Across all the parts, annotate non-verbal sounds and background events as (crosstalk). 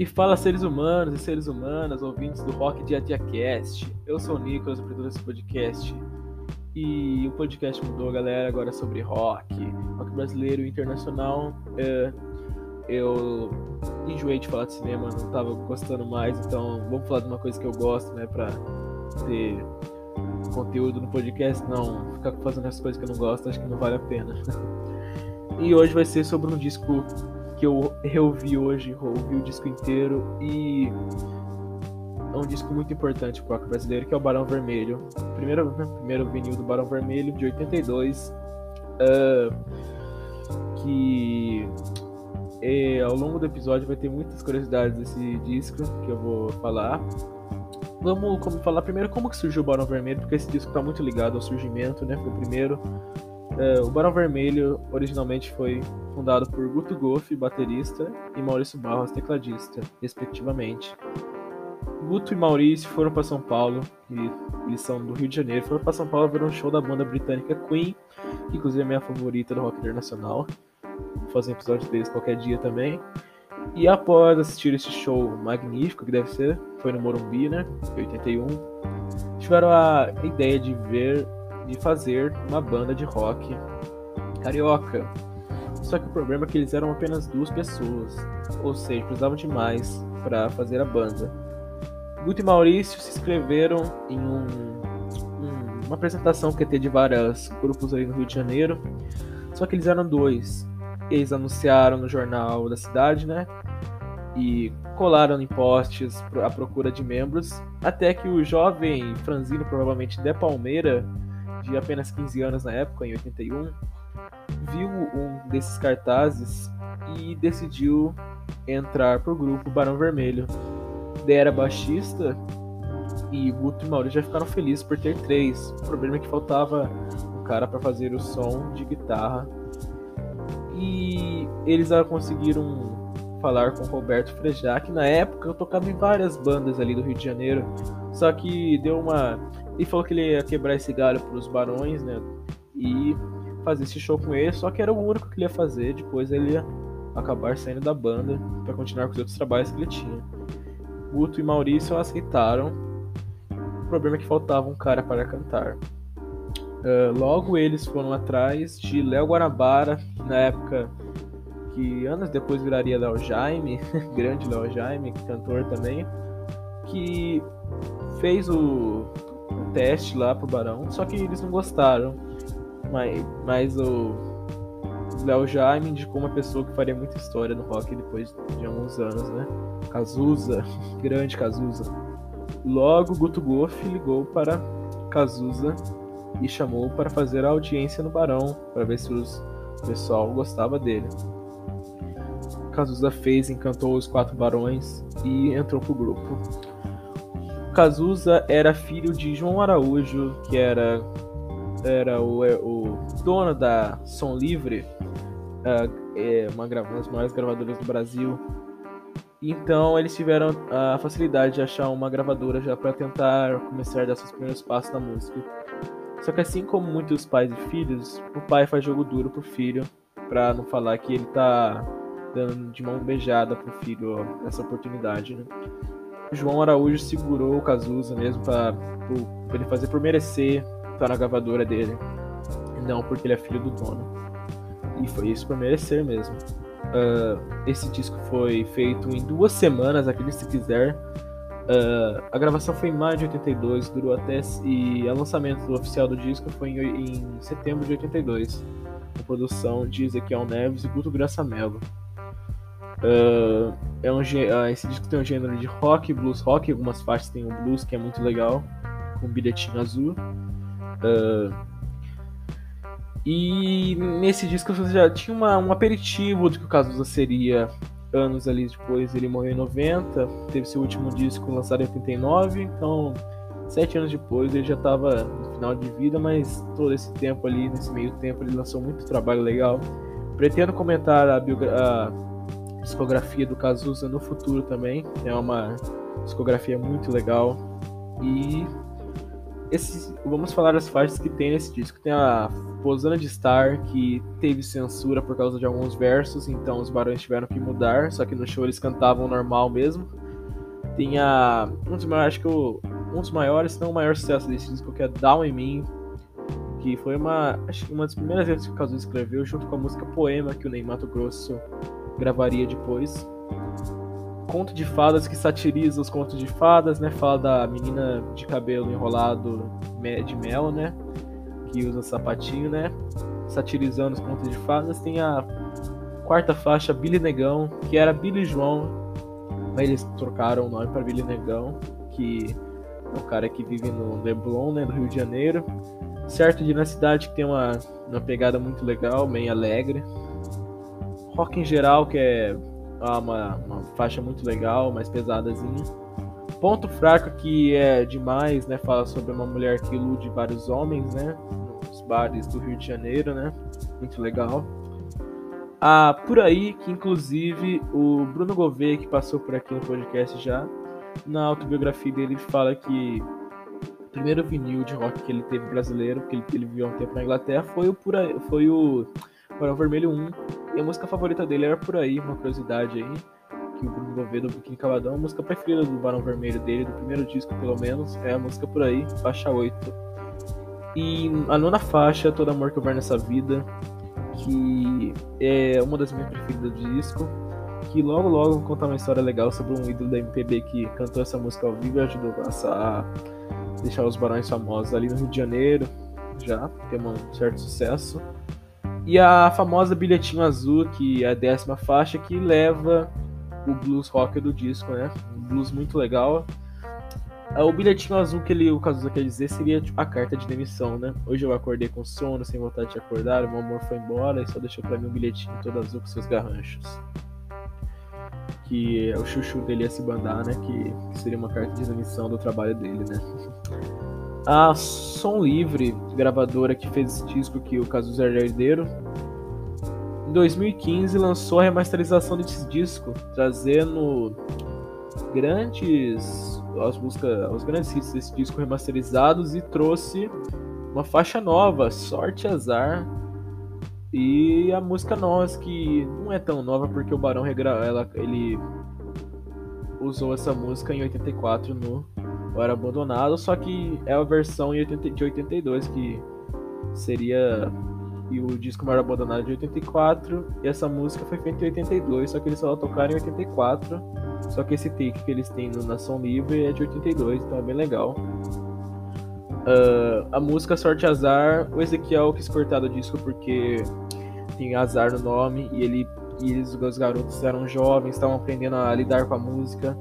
E fala seres humanos e seres humanas, ouvintes do Rock Dia Dia Cast. Eu sou o Nicolas, apresentador desse podcast. E o podcast mudou, galera, agora é sobre rock, rock brasileiro e internacional. É, eu enjoei de falar de cinema, não tava gostando mais, então vamos falar de uma coisa que eu gosto, né, pra ter conteúdo no podcast. Não, ficar fazendo as coisas que eu não gosto, acho que não vale a pena. (laughs) e hoje vai ser sobre um disco que eu reouvi hoje, ouvi o disco inteiro e é um disco muito importante pro rock brasileiro, que é o Barão Vermelho. Primeiro, né, primeiro vinil do Barão Vermelho, de 82, uh, que é, ao longo do episódio vai ter muitas curiosidades desse disco que eu vou falar. Vamos como, falar primeiro como que surgiu o Barão Vermelho, porque esse disco está muito ligado ao surgimento, né? Foi o primeiro Uh, o Barão Vermelho originalmente foi fundado por Guto Goff, baterista, e Maurício Barros, tecladista, respectivamente. Guto e Maurício foram para São Paulo, e eles são do Rio de Janeiro, foram para São Paulo ver um show da banda britânica Queen, que inclusive é minha favorita do rock internacional. Vou fazer um episódio deles qualquer dia também. E após assistir esse show magnífico, que deve ser, foi no Morumbi, né, em 81, tiveram a ideia de ver de fazer uma banda de rock carioca. Só que o problema é que eles eram apenas duas pessoas, ou seja, precisavam de mais para fazer a banda. Guto e Maurício se inscreveram em um, um, uma apresentação que ia ter de vários grupos ali no Rio de Janeiro, só que eles eram dois. Eles anunciaram no jornal da cidade, né? E colaram em postes à procura de membros, até que o jovem franzino, provavelmente de Palmeira, de apenas 15 anos na época, em 81, viu um desses cartazes e decidiu entrar pro grupo Barão Vermelho. Daí era baixista e Guto e Maurício já ficaram felizes por ter três. O problema é que faltava um cara para fazer o som de guitarra. E eles conseguiram falar com Roberto Frejá, que na época eu tocava em várias bandas ali do Rio de Janeiro. Só que deu uma e falou que ele ia quebrar esse galho pros barões, né? E fazer esse show com ele, só que era o único que ele ia fazer. Depois ele ia acabar saindo da banda para continuar com os outros trabalhos que ele tinha. Guto e Maurício aceitaram. O problema é que faltava um cara para cantar. Uh, logo eles foram atrás de Léo Guarabara, na época que anos depois viraria Léo Jaime, (laughs) grande Léo Jaime, cantor também, que fez o teste lá pro Barão, só que eles não gostaram. Mas, mas o Léo Jaime indicou uma pessoa que faria muita história no rock depois de alguns anos, né? Cazuza, (laughs) grande Cazuza. Logo, Guto Goff ligou para Cazuza e chamou para fazer a audiência no Barão, para ver se os, o pessoal gostava dele. Cazuza fez, encantou os quatro barões e entrou pro grupo. Cazuza era filho de João Araújo, que era, era o, é, o dono da Som Livre, é uma, uma das maiores gravadoras do Brasil. Então eles tiveram a facilidade de achar uma gravadora já para tentar começar a dar seus primeiros passos na música. Só que assim como muitos pais e filhos, o pai faz jogo duro pro filho, para não falar que ele tá dando de mão beijada pro filho essa oportunidade, né? João Araújo segurou o Cazuza mesmo para ele fazer por merecer estar na gravadora dele. Não porque ele é filho do dono. E foi isso por merecer mesmo. Uh, esse disco foi feito em duas semanas, acredite se quiser. Uh, a gravação foi em maio de 82, durou até. E o lançamento oficial do disco foi em, em setembro de 82. Com produção de Ezequiel Neves e Guto Graça Mello. Uh, é um, uh, esse disco tem um gênero de rock, blues rock, algumas faixas tem um blues que é muito legal, com um bilhetinho azul. Uh, e nesse disco você já tinha uma, um aperitivo do que o Cazuza seria anos ali depois. Ele morreu em 90, teve seu último disco lançado em 89, então sete anos depois ele já estava no final de vida, mas todo esse tempo ali, nesse meio tempo, ele lançou muito trabalho legal. Pretendo comentar a, biografia discografia do Cazuza no futuro também. É uma discografia muito legal. E esse, vamos falar das faixas que tem nesse disco. Tem a Posana de Star, que teve censura por causa de alguns versos, então os barões tiveram que mudar, só que no show eles cantavam normal mesmo. Tem a. Um dos maiores, acho que o, um dos maiores, se não o maior sucesso desse disco, que é Down in Me, que foi uma, acho que uma das primeiras vezes que o Cazuza escreveu, junto com a música Poema, que o Ney Grosso gravaria depois conto de fadas que satiriza os contos de fadas, né? Fala da menina de cabelo enrolado de mel, né? Que usa sapatinho, né? Satirizando os contos de fadas. Tem a quarta faixa, Billy Negão, que era Billy João, mas eles trocaram o nome para Billy Negão, que é um cara que vive no Leblon, né? Do Rio de Janeiro. Certo de na cidade que tem uma, uma pegada muito legal, bem alegre. Rock em geral, que é uma, uma faixa muito legal, mais pesadazinha. Ponto fraco que é demais, né? Fala sobre uma mulher que ilude vários homens, né? Nos bares do Rio de Janeiro, né? Muito legal. Ah, por aí, que inclusive o Bruno Gouveia, que passou por aqui no podcast já, na autobiografia dele fala que o primeiro vinil de rock que ele teve brasileiro, que ele, ele viveu um tempo na Inglaterra, foi o, por aí, foi o Barão Vermelho 1. E a música favorita dele era Por Aí, uma curiosidade aí. Que o Bruno Gouveia do Biquíni Cavadão, a música preferida do Barão Vermelho dele, do primeiro disco pelo menos, é a música Por Aí, faixa 8. E a nona faixa, Todo Amor Que Houver Nessa Vida, que é uma das minhas preferidas do disco. Que logo logo vou contar uma história legal sobre um ídolo da MPB que cantou essa música ao vivo e ajudou a deixar os barões famosos ali no Rio de Janeiro. Já tem um certo sucesso. E a famosa Bilhetinho Azul, que é a décima faixa, que leva o blues rock do disco, né? Um blues muito legal. É, o bilhetinho azul que ele, o Cazuza quer dizer seria tipo, a carta de demissão, né? Hoje eu acordei com sono, sem vontade de acordar, meu amor foi embora e só deixou pra mim um bilhetinho todo azul com seus garranchos. Que é o chuchu dele ia se bandar, né? Que, que seria uma carta de demissão do trabalho dele, né? (laughs) A Som Livre, gravadora que fez esse disco que o Cazuza era herdeiro, em 2015 lançou a remasterização desse disco, trazendo grandes as músicas, os grandes hits desse disco remasterizados e trouxe uma faixa nova, Sorte Azar, e a música Nós, que não é tão nova porque o Barão regra... ela, ele usou essa música em 84 no era abandonado, só que é a versão de 82 que seria e o disco era abandonado de 84 e essa música foi feita em 82, só que eles só tocaram em 84. Só que esse take que eles têm no Nação Livre é de 82, então é bem legal. Uh, a música Sorte Azar, o Ezequiel quis cortar do disco porque tem azar no nome e ele e eles, os garotos eram jovens, estavam aprendendo a lidar com a música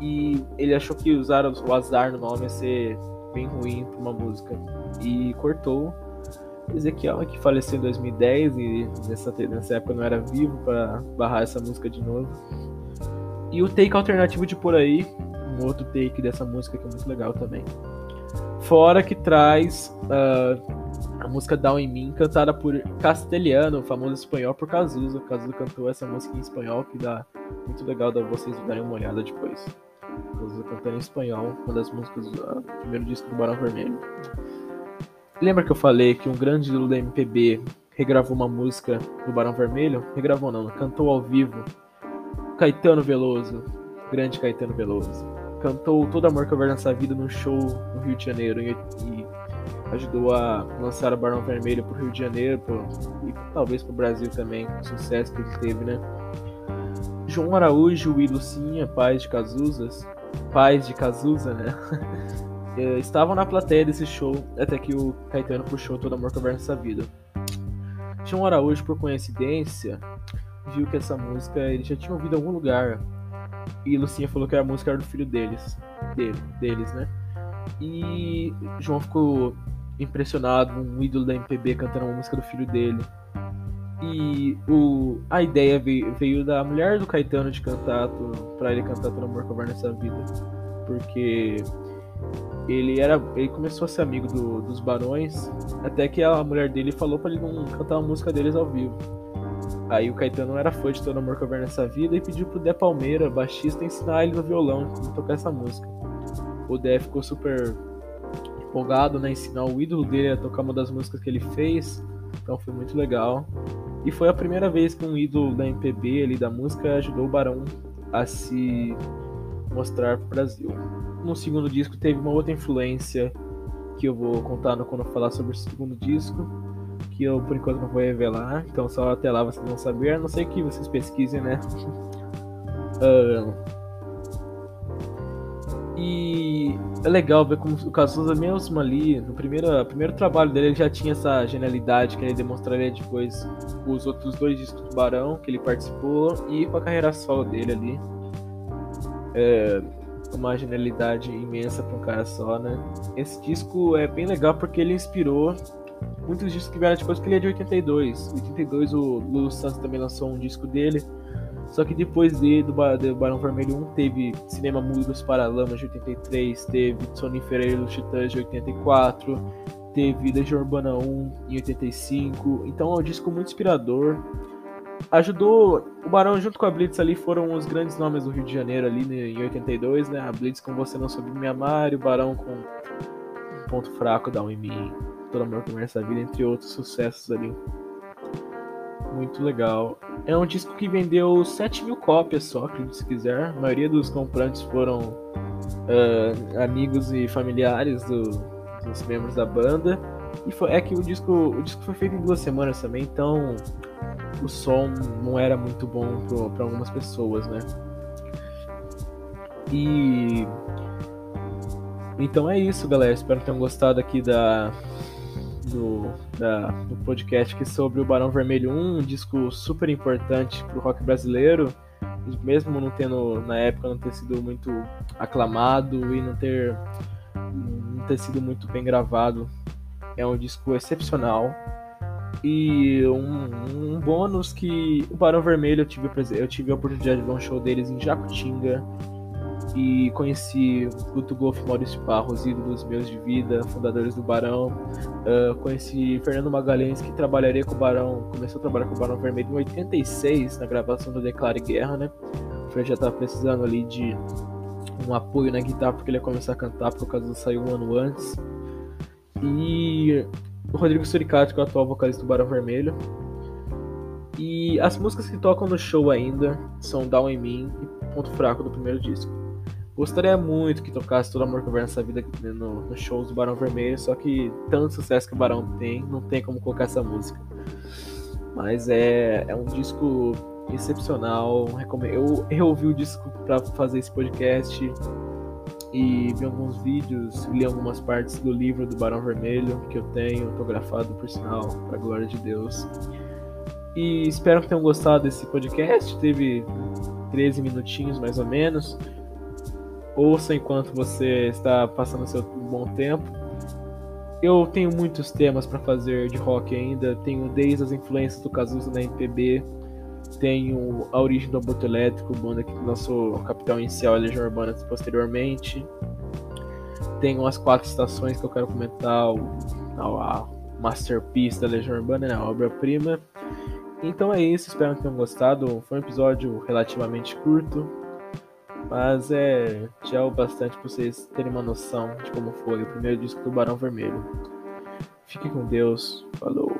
e ele achou que usar o azar no nome ia ser bem ruim para uma música e cortou. Ezequiel, que faleceu em 2010 e nessa, nessa época não era vivo para barrar essa música de novo. E o take alternativo de Por Aí, um outro take dessa música que é muito legal também. Fora que traz uh, a música Down in Mim, cantada por Castelhano, famoso espanhol por Cazuza. Cazuza cantou essa música em espanhol, que dá muito legal da vocês darem uma olhada depois. Cazuza cantando em espanhol, uma das músicas do primeiro disco do Barão Vermelho. Lembra que eu falei que um grande ídolo da MPB regravou uma música do Barão Vermelho? Regravou não, cantou ao vivo. Caetano Veloso, grande Caetano Veloso. Cantou Todo Amor que Houver Nessa Vida num show no Rio de Janeiro e, e ajudou a lançar o Barão Vermelho pro Rio de Janeiro pro, e talvez pro Brasil também, o sucesso que ele teve, né? João Araújo e Lucinha, pais de Cazuzas, pais de Cazuza, né? (laughs) Eh, estavam na plateia desse show até que o Caetano puxou Todo Amor que Houver Nessa Vida. João Araújo, por coincidência, viu que essa música ele já tinha ouvido em algum lugar. E Lucinha falou que a música era do filho deles. Dele, deles, né? E João ficou impressionado, um ídolo da MPB cantando uma música do filho dele. E o, a ideia veio, veio da mulher do Caetano de cantar para ele cantar Todo Amor Covar nessa vida. Porque ele era ele começou a ser amigo do, dos barões até que a mulher dele falou para ele não cantar a música deles ao vivo aí o Caetano era fã de Todo Amor Houver Nessa Vida e pediu pro Dé Palmeira, baixista, ensinar ele no violão como tocar essa música o Dé ficou super empolgado, né? Ensinar o ídolo dele a tocar uma das músicas que ele fez. Então foi muito legal. E foi a primeira vez que um ídolo da MPB ali da música ajudou o Barão a se mostrar para o Brasil. No segundo disco teve uma outra influência que eu vou contar quando eu falar sobre o segundo disco, que eu por enquanto não vou revelar, então só até lá vocês vão saber, a não sei que vocês pesquisem, né? (laughs) uh, e é legal ver como o Cazuza mesmo ali, no primeiro, primeiro trabalho dele, ele já tinha essa genialidade que ele demonstraria depois os outros dois discos do Barão que ele participou e com a carreira solo dele ali. É, uma genialidade imensa para um cara só, né? Esse disco é bem legal porque ele inspirou muitos discos que vieram depois, que ele é de 82. Em 82 o Lulu Santos também lançou um disco dele. Só que depois de, do, do Barão Vermelho 1 teve Cinema Mudo dos Paralamas de 83, teve Sonífera e os Titãs de 84, teve Legião Urbana 1 em 85. Então é um disco muito inspirador ajudou o Barão junto com a Blitz ali foram os grandes nomes do Rio de Janeiro ali né, em 82, né? A Blitz com Você Não Soube Me Amar e o Barão com um Ponto Fraco da UMI, Todo Amor Começa a Vida, entre outros sucessos ali. Muito legal. É um disco que vendeu 7 mil cópias só, se quiser. A maioria dos comprantes foram uh, amigos e familiares do, dos membros da banda. E foi, é que o disco, o disco foi feito em duas semanas também, então o som não era muito bom para algumas pessoas, né? E então é isso, galera. Espero que tenham gostado aqui da do, da, do podcast aqui sobre o Barão Vermelho 1, um disco super importante para o rock brasileiro, mesmo não tendo na época não ter sido muito aclamado e não ter não ter sido muito bem gravado. É um disco excepcional. E um, um, bônus que o Barão Vermelho eu tive, eu tive a oportunidade de ver um show deles em Jacutinga e conheci Guto Golf Maurício Barros, ídolos meus de vida, fundadores do Barão. Uh, conheci Fernando Magalhães, que trabalharia com o Barão, começou a trabalhar com o Barão Vermelho em 86, na gravação do Declare Guerra, né? O Fred já estava precisando ali de um apoio na guitarra porque ele ia começar a cantar, por causa saiu um ano antes. E o Rodrigo Suricato, que é o atual vocalista do Barão Vermelho. E as músicas que tocam no show ainda são Down em Mim e Ponto Fraco do primeiro disco. Gostaria muito que tocasse Todo Amor que Houver nessa vida no, no shows do Barão Vermelho, só que tanto sucesso que o Barão tem, não tem como colocar essa música. Mas é, é um disco excepcional. Eu, eu ouvi o disco para fazer esse podcast e vi alguns vídeos, li algumas partes do livro do Barão Vermelho que eu tenho autografado por sinal, para glória de Deus. E espero que tenham gostado desse podcast. Teve 13 minutinhos mais ou menos. Ouça enquanto você está passando seu bom tempo. Eu tenho muitos temas para fazer de rock ainda. Tenho desde as influências do Cazuza na MPB tenho a origem do Aborto Elétrico, banda que lançou Capital Inicial e Legião Urbana posteriormente. Tenho as quatro estações que eu quero comentar, a masterpiece da Legião Urbana, né, a obra-prima. Então é isso, espero que tenham gostado. Foi um episódio relativamente curto, mas é já o bastante para vocês terem uma noção de como foi o primeiro disco do Barão Vermelho. Fique com Deus, falou!